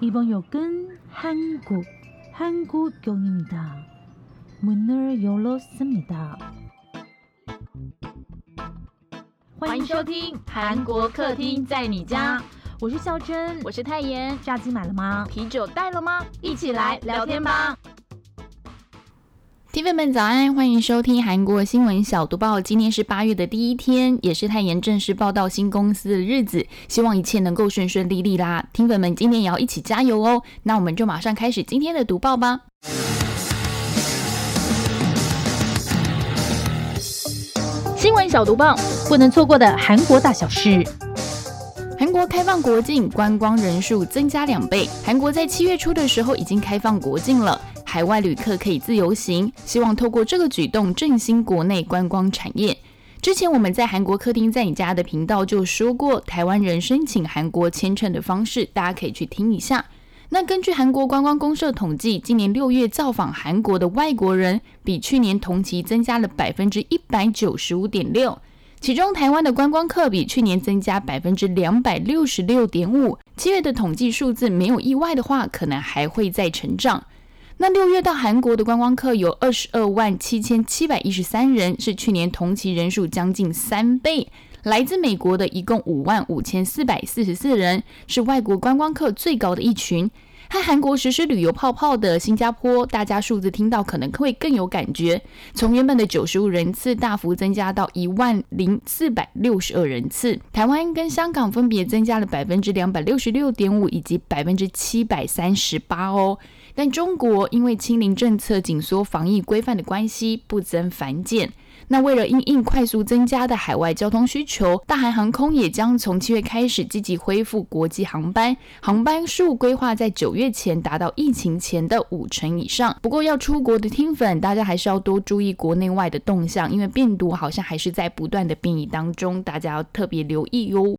이번 역은 한국, 한국역입니다. 문을 열었습니다. 欢迎收听《韩国客厅在你家》，我是孝珍，我是泰妍。炸鸡买了吗？啤酒带了吗？一起来聊天吧！ 听粉们早安，欢迎收听韩国新闻小读报。今天是八月的第一天，也是泰妍正式报道新公司的日子。希望一切能够顺顺利利啦！听粉们今天也要一起加油哦。那我们就马上开始今天的读报吧。新闻小读报，不能错过的韩国大小事。韩国开放国境，观光人数增加两倍。韩国在七月初的时候已经开放国境了，海外旅客可以自由行，希望透过这个举动振兴国内观光产业。之前我们在韩国客厅在你家的频道就说过，台湾人申请韩国签证的方式，大家可以去听一下。那根据韩国观光公社统计，今年六月造访韩国的外国人比去年同期增加了百分之一百九十五点六，其中台湾的观光客比去年增加百分之两百六十六点五。七月的统计数字没有意外的话，可能还会再成长。那六月到韩国的观光客有二十二万七千七百一十三人，是去年同期人数将近三倍。来自美国的一共五万五千四百四十四人，是外国观光客最高的一群。和韩国实施旅游泡泡的新加坡，大家数字听到可能会更有感觉，从原本的九十五人次大幅增加到一万零四百六十二人次。台湾跟香港分别增加了百分之两百六十六点五以及百分之七百三十八哦。但中国因为清零政策紧缩防疫规范的关系，不增反减。那为了应应快速增加的海外交通需求，大韩航空也将从七月开始积极恢复国际航班，航班数规划在九月前达到疫情前的五成以上。不过要出国的听粉，大家还是要多注意国内外的动向，因为病毒好像还是在不断的变异当中，大家要特别留意哟。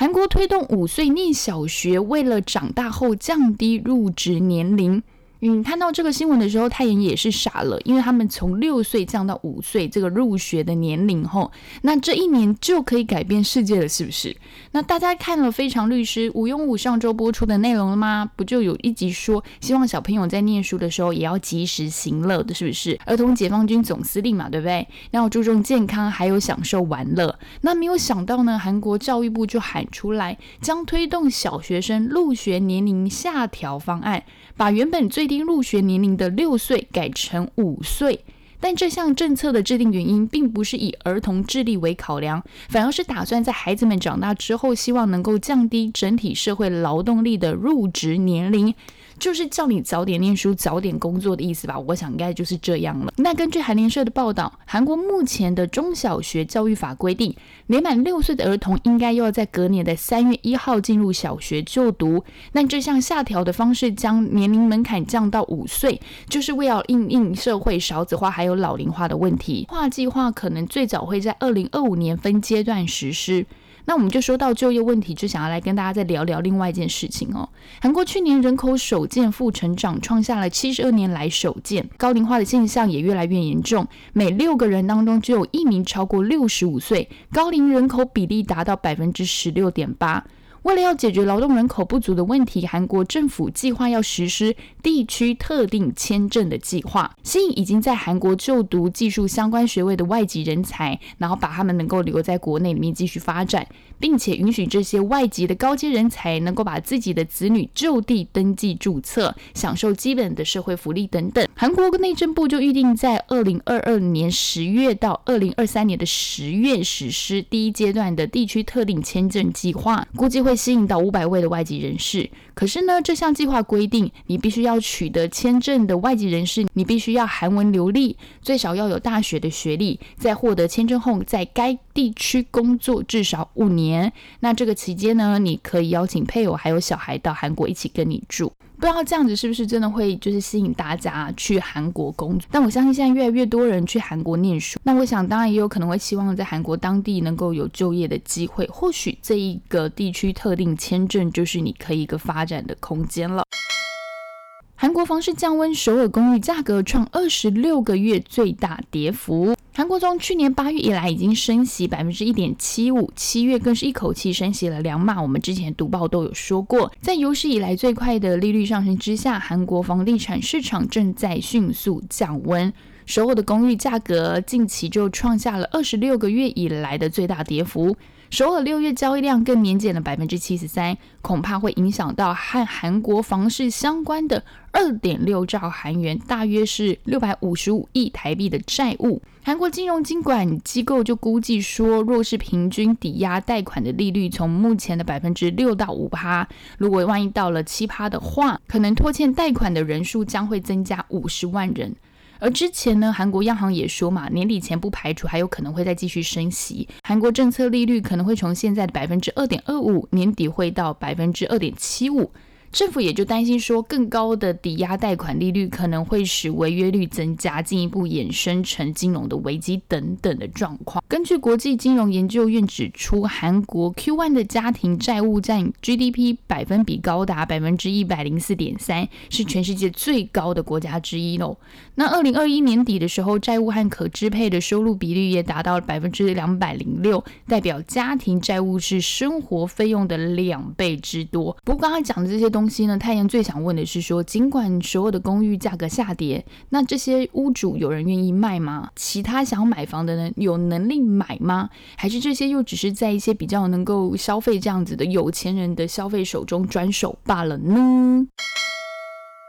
韩国推动五岁念小学，为了长大后降低入职年龄。嗯，看到这个新闻的时候，太妍也是傻了，因为他们从六岁降到五岁这个入学的年龄后，那这一年就可以改变世界了，是不是？那大家看了《非常律师》吴庸武上周播出的内容了吗？不就有一集说，希望小朋友在念书的时候也要及时行乐的，是不是？儿童解放军总司令嘛，对不对？要注重健康，还有享受玩乐。那没有想到呢，韩国教育部就喊出来，将推动小学生入学年龄下调方案。把原本最低入学年龄的六岁改成五岁，但这项政策的制定原因并不是以儿童智力为考量，反而是打算在孩子们长大之后，希望能够降低整体社会劳动力的入职年龄。就是叫你早点念书、早点工作的意思吧？我想应该就是这样了。那根据韩联社的报道，韩国目前的中小学教育法规定，年满六岁的儿童应该要在隔年的三月一号进入小学就读。那这项下调的方式将年龄门槛降到五岁，就是为了应应社会少子化还有老龄化的问题。化计划可能最早会在二零二五年分阶段实施。那我们就说到就业问题，就想要来跟大家再聊聊另外一件事情哦。韩国去年人口首见负成长，创下了七十二年来首见，高龄化的现象也越来越严重，每六个人当中只有一名超过六十五岁，高龄人口比例达到百分之十六点八。为了要解决劳动人口不足的问题，韩国政府计划要实施地区特定签证的计划，吸引已经在韩国就读技术相关学位的外籍人才，然后把他们能够留在国内里面继续发展。并且允许这些外籍的高阶人才能够把自己的子女就地登记注册，享受基本的社会福利等等。韩国内政部就预定在二零二二年十月到二零二三年的十月实施第一阶段的地区特定签证计划，估计会吸引到五百位的外籍人士。可是呢，这项计划规定，你必须要取得签证的外籍人士，你必须要韩文流利，最少要有大学的学历，在获得签证后，在该地区工作至少五年。那这个期间呢，你可以邀请配偶还有小孩到韩国一起跟你住。不知道这样子是不是真的会就是吸引大家去韩国工作？但我相信现在越来越多人去韩国念书。那我想当然也有可能会希望在韩国当地能够有就业的机会。或许这一个地区特定签证就是你可以一个发展的空间了。韩国房市降温，首尔公寓价格创二十六个月最大跌幅。韩国从去年八月以来已经升息百分之一点七五，七月更是一口气升息了两码。我们之前读报都有说过，在有史以来最快的利率上升之下，韩国房地产市场正在迅速降温。首尔的公寓价格近期就创下了二十六个月以来的最大跌幅。首尔六月交易量更年减了百分之七十三，恐怕会影响到和韩国房市相关的二点六兆韩元，大约是六百五十五亿台币的债务。韩国金融监管机构就估计说，若是平均抵押贷款的利率从目前的百分之六到五趴，如果万一到了七趴的话，可能拖欠贷款的人数将会增加五十万人。而之前呢，韩国央行也说嘛，年底前不排除还有可能会再继续升息。韩国政策利率可能会从现在的百分之二点二五，年底会到百分之二点七五。政府也就担心说，更高的抵押贷款利率可能会使违约率增加，进一步衍生成金融的危机等等的状况。根据国际金融研究院指出，韩国 Q1 的家庭债务占 GDP 百分比高达百分之一百零四点三，是全世界最高的国家之一喽。那二零二一年底的时候，债务和可支配的收入比率也达到了百分之两百零六，代表家庭债务是生活费用的两倍之多。不过刚刚讲的这些东，东西呢？太阳最想问的是说，尽管所有的公寓价格下跌，那这些屋主有人愿意卖吗？其他想买房的人有能力买吗？还是这些又只是在一些比较能够消费这样子的有钱人的消费手中转手罢了呢？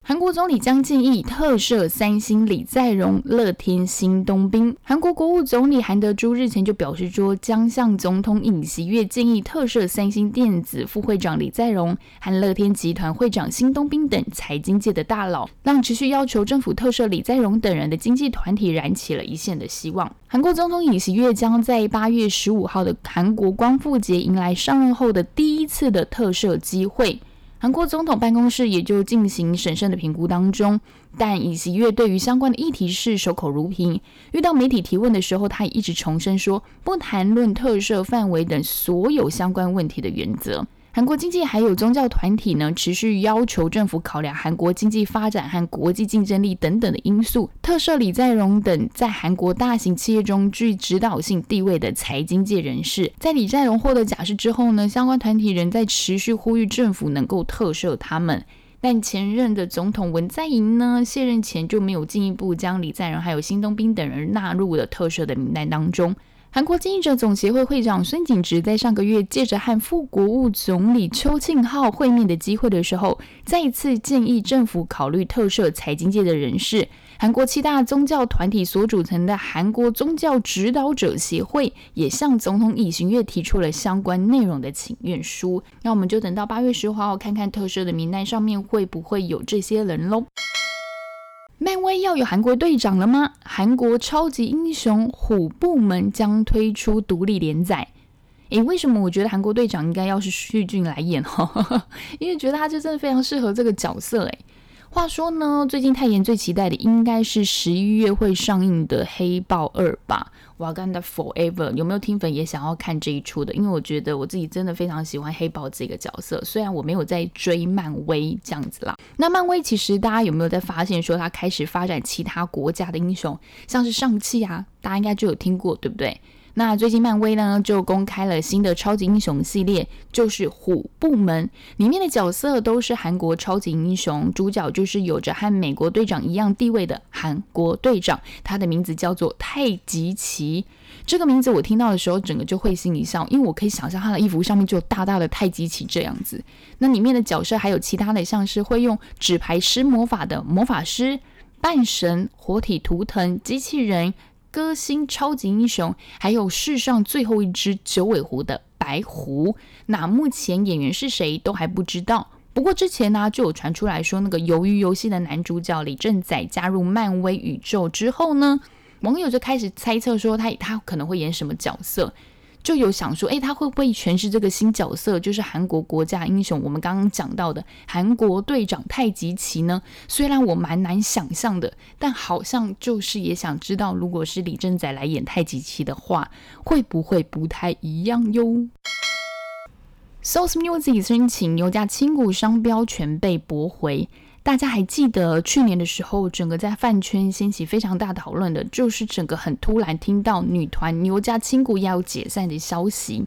韩国总理江建义特赦三星李在镕、乐天新东兵。韩国国务总理韩德洙日前就表示说，将向总统尹锡悦建议特赦三星电子副会长李在镕和乐天集团会长新东兵等财经界的大佬，让持续要求政府特赦李在镕等人的经济团体燃起了一线的希望。韩国总统尹锡悦将在八月十五号的韩国光复节迎来上任后的第一次的特赦机会。韩国总统办公室也就进行审慎的评估当中，但尹锡悦对于相关的议题是守口如瓶。遇到媒体提问的时候，他也一直重申说不谈论特赦范围等所有相关问题的原则。韩国经济还有宗教团体呢，持续要求政府考量韩国经济发展和国际竞争力等等的因素，特赦李在镕等在韩国大型企业中具指导性地位的财经界人士。在李在镕获得假释之后呢，相关团体仍在持续呼吁政府能够特赦他们。但前任的总统文在寅呢，卸任前就没有进一步将李在镕还有新东兵等人纳入了特赦的名单当中。韩国经营者总协会会长孙景植在上个月借着和副国务总理邱庆浩会面的机会的时候，再一次建议政府考虑特赦财经界的人士。韩国七大宗教团体所组成的韩国宗教指导者协会也向总统尹锡悦提出了相关内容的请愿书。那我们就等到八月十号，看看特赦的名单上面会不会有这些人喽。漫威要有韩国队长了吗？韩国超级英雄虎部门将推出独立连载。诶，为什么我觉得韩国队长应该要是旭俊来演哈？因为觉得他就真的非常适合这个角色诶。话说呢，最近泰妍最期待的应该是十一月会上映的《黑豹二》吧？瓦干达 Forever 有没有听粉也想要看这一出的？因为我觉得我自己真的非常喜欢黑豹这个角色，虽然我没有在追漫威这样子啦。那漫威其实大家有没有在发现说它开始发展其他国家的英雄，像是上汽啊，大家应该就有听过，对不对？那最近漫威呢就公开了新的超级英雄系列，就是虎部门里面的角色都是韩国超级英雄，主角就是有着和美国队长一样地位的韩国队长，他的名字叫做太极旗。这个名字我听到的时候，整个就会心一笑，因为我可以想象他的衣服上面就有大大的太极旗这样子。那里面的角色还有其他的，像是会用纸牌施魔法的魔法师、半神、活体图腾、机器人。歌星、超级英雄，还有世上最后一只九尾狐的白狐。那目前演员是谁都还不知道。不过之前呢，就有传出来说，那个鱿鱼游戏的男主角李正宰加入漫威宇宙之后呢，网友就开始猜测说，他他可能会演什么角色。就有想说，哎，他会不会诠释这个新角色，就是韩国国家英雄？我们刚刚讲到的韩国队长太极旗呢？虽然我蛮难想象的，但好像就是也想知道，如果是李正宰来演太极旗的话，会不会不太一样哟？Source Music 申请牛价轻股商标权被驳回。大家还记得去年的时候，整个在饭圈掀起非常大讨论的，就是整个很突然听到女团牛家亲谷要解散的消息。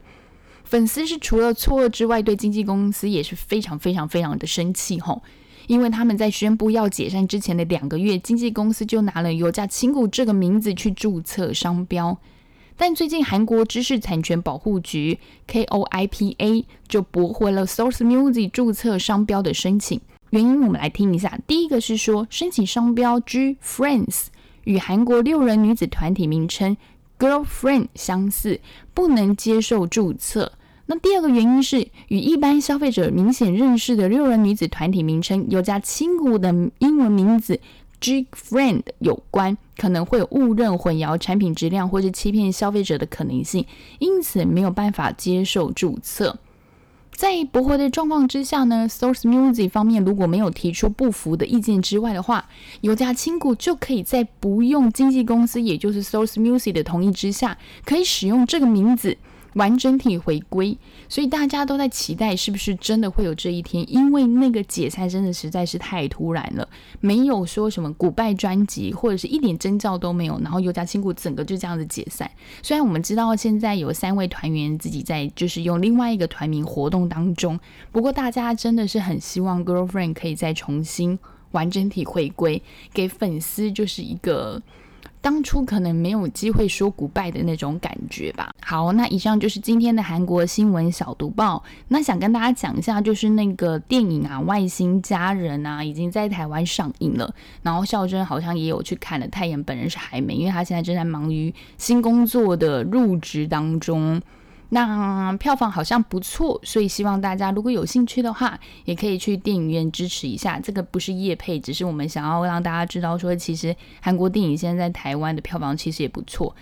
粉丝是除了错愕之外，对经纪公司也是非常非常非常的生气吼，因为他们在宣布要解散之前的两个月，经纪公司就拿了油价亲谷这个名字去注册商标，但最近韩国知识产权保护局 KOIPA 就驳回了 Source Music 注册商标的申请，原因我们来听一下，第一个是说申请商标 G Friends 与韩国六人女子团体名称 Girlfriend 相似，不能接受注册。那第二个原因是与一般消费者明显认识的六人女子团体名称有加亲骨的英文名字 G Friend 有关，可能会误认、混淆产品质量或是欺骗消费者的可能性，因此没有办法接受注册。在驳回的状况之下呢，Source Music 方面如果没有提出不服的意见之外的话，有家亲股就可以在不用经纪公司，也就是 Source Music 的同意之下，可以使用这个名字。完整体回归，所以大家都在期待，是不是真的会有这一天？因为那个解散真的实在是太突然了，没有说什么古拜专辑，或者是一点征兆都没有，然后优家亲故整个就这样子解散。虽然我们知道现在有三位团员自己在就是用另外一个团名活动当中，不过大家真的是很希望 Girlfriend 可以再重新完整体回归，给粉丝就是一个。当初可能没有机会说 goodbye 的那种感觉吧。好，那以上就是今天的韩国新闻小读报。那想跟大家讲一下，就是那个电影啊，《外星家人》啊，已经在台湾上映了。然后孝珍好像也有去看了，泰妍本人是还没，因为他现在正在忙于新工作的入职当中。那票房好像不错，所以希望大家如果有兴趣的话，也可以去电影院支持一下。这个不是夜配，只是我们想要让大家知道说，其实韩国电影现在在台湾的票房其实也不错。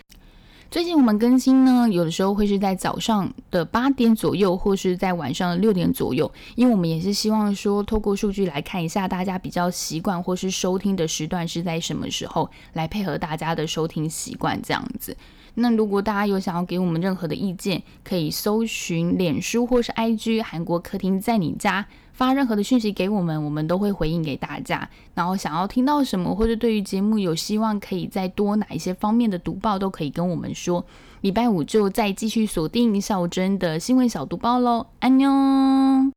最近我们更新呢，有的时候会是在早上的八点左右，或是在晚上的六点左右，因为我们也是希望说，透过数据来看一下大家比较习惯或是收听的时段是在什么时候，来配合大家的收听习惯这样子。那如果大家有想要给我们任何的意见，可以搜寻脸书或是 IG 韩国客厅在你家发任何的讯息给我们，我们都会回应给大家。然后想要听到什么，或者对于节目有希望可以再多哪一些方面的读报，都可以跟我们说。礼拜五就再继续锁定小珍的新闻小读报喽，安妞。